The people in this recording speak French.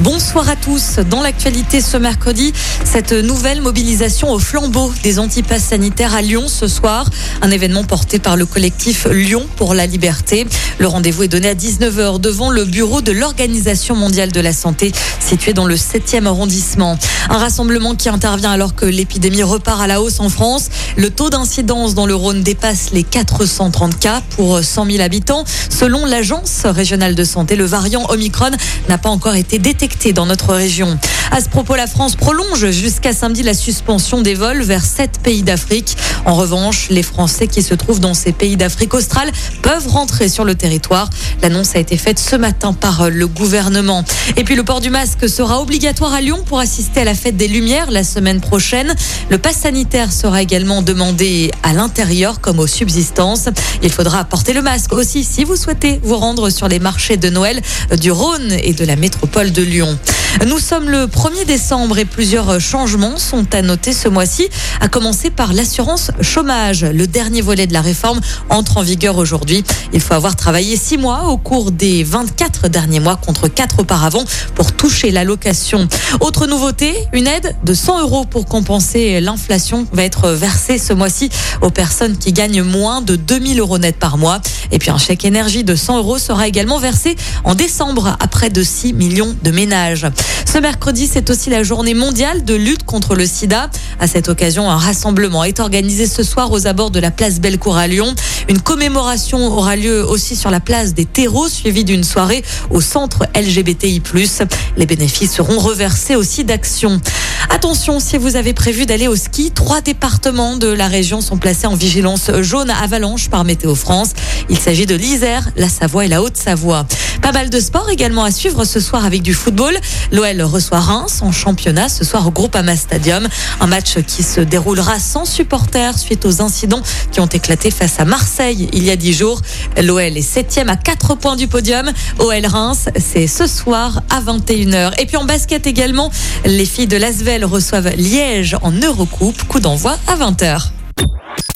Bonsoir à tous. Dans l'actualité ce mercredi, cette nouvelle mobilisation au flambeau des antipasses sanitaires à Lyon ce soir. Un événement porté par le collectif Lyon pour la liberté. Le rendez-vous est donné à 19h devant le bureau de l'Organisation mondiale de la santé situé dans le 7e arrondissement. Un rassemblement qui intervient alors que l'épidémie repart à la hausse en France. Le taux d'incidence dans le Rhône dépasse les 430 cas pour 100 000 habitants. Selon l'Agence régionale de santé, le variant Omicron n'a pas encore été détecté dans notre région. À ce propos, la France prolonge jusqu'à samedi la suspension des vols vers sept pays d'Afrique. En revanche, les Français qui se trouvent dans ces pays d'Afrique australe peuvent rentrer sur le territoire. L'annonce a été faite ce matin par le gouvernement. Et puis le port du masque sera obligatoire à Lyon pour assister à la fête des Lumières la semaine prochaine. Le pass sanitaire sera également demandé à l'intérieur comme aux subsistances. Il faudra porter le masque aussi si vous souhaitez vous rendre sur les marchés de Noël du Rhône et de la métropole de Lyon. Nous sommes le 1er décembre et plusieurs changements sont à noter ce mois-ci, à commencer par l'assurance chômage. Le dernier volet de la réforme entre en vigueur aujourd'hui. Il faut avoir travaillé six mois au cours des 24 derniers mois contre quatre auparavant pour toucher l'allocation. Autre nouveauté, une aide de 100 euros pour compenser l'inflation va être versée ce mois-ci aux personnes qui gagnent moins de 2000 euros net par mois. Et puis un chèque énergie de 100 euros sera également versé en décembre à près de 6 millions de ménages. Ce mercredi, c'est aussi la journée mondiale de lutte contre le sida. À cette occasion, un rassemblement est organisé ce soir aux abords de la place Bellecour à Lyon. Une commémoration aura lieu aussi sur la place des terreaux, suivie d'une soirée au centre LGBTI+. Les bénéfices seront reversés aussi d'Action. Attention, si vous avez prévu d'aller au ski, trois départements de la région sont placés en vigilance jaune avalanche par Météo France. Il s'agit de l'Isère, la Savoie et la Haute-Savoie. Pas mal de sport également à suivre ce soir avec du football. L'OL reçoit Reims en championnat ce soir au Groupama Stadium. Un match qui se déroulera sans supporters suite aux incidents qui ont éclaté face à Marseille il y a dix jours. L'OL est septième à quatre points du podium. OL Reims, c'est ce soir à 21h. Et puis en basket également, les filles de Lasvel reçoivent Liège en Eurocoupe. Coup d'envoi à 20h.